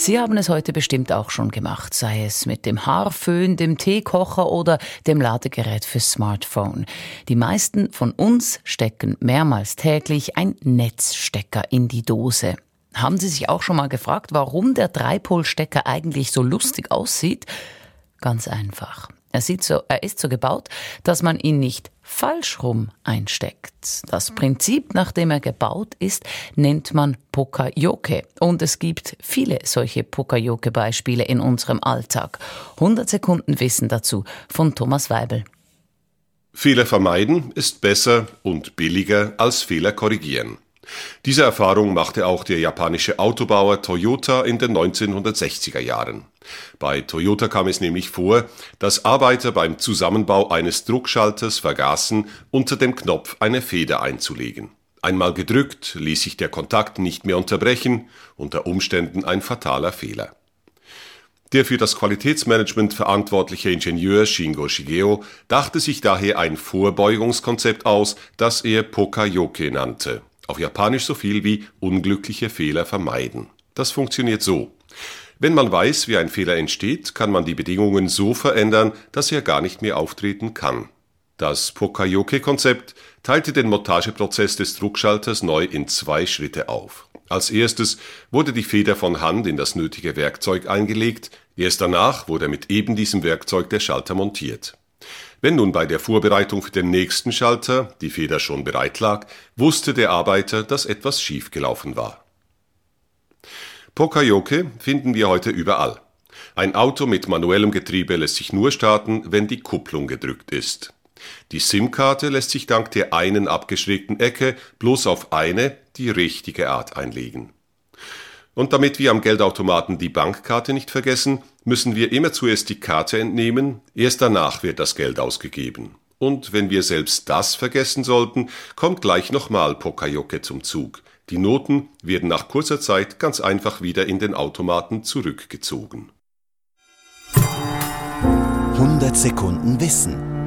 Sie haben es heute bestimmt auch schon gemacht, sei es mit dem Haarföhn, dem Teekocher oder dem Ladegerät fürs Smartphone. Die meisten von uns stecken mehrmals täglich ein Netzstecker in die Dose. Haben Sie sich auch schon mal gefragt, warum der Dreipolstecker eigentlich so lustig aussieht? Ganz einfach. Er, sieht so, er ist so gebaut, dass man ihn nicht falsch rum einsteckt. Das Prinzip, nach dem er gebaut ist, nennt man Pokayoke. Und es gibt viele solche Pokayoke-Beispiele in unserem Alltag. 100 Sekunden Wissen dazu von Thomas Weibel. Fehler vermeiden ist besser und billiger als Fehler korrigieren. Diese Erfahrung machte auch der japanische Autobauer Toyota in den 1960er Jahren. Bei Toyota kam es nämlich vor, dass Arbeiter beim Zusammenbau eines Druckschalters vergaßen, unter dem Knopf eine Feder einzulegen. Einmal gedrückt, ließ sich der Kontakt nicht mehr unterbrechen, unter Umständen ein fataler Fehler. Der für das Qualitätsmanagement verantwortliche Ingenieur Shingo Shigeo dachte sich daher ein Vorbeugungskonzept aus, das er Pokayoke nannte auf Japanisch so viel wie unglückliche Fehler vermeiden. Das funktioniert so. Wenn man weiß, wie ein Fehler entsteht, kann man die Bedingungen so verändern, dass er gar nicht mehr auftreten kann. Das Pokayoke-Konzept teilte den Montageprozess des Druckschalters neu in zwei Schritte auf. Als erstes wurde die Feder von Hand in das nötige Werkzeug eingelegt, erst danach wurde mit eben diesem Werkzeug der Schalter montiert. Wenn nun bei der Vorbereitung für den nächsten Schalter die Feder schon bereit lag, wusste der Arbeiter, dass etwas schiefgelaufen war. Pokayoke finden wir heute überall. Ein Auto mit manuellem Getriebe lässt sich nur starten, wenn die Kupplung gedrückt ist. Die SIM-Karte lässt sich dank der einen abgeschrägten Ecke bloß auf eine, die richtige Art einlegen. Und damit wir am Geldautomaten die Bankkarte nicht vergessen, müssen wir immer zuerst die Karte entnehmen, erst danach wird das Geld ausgegeben. Und wenn wir selbst das vergessen sollten, kommt gleich nochmal Pokayoke zum Zug. Die Noten werden nach kurzer Zeit ganz einfach wieder in den Automaten zurückgezogen. 100 Sekunden Wissen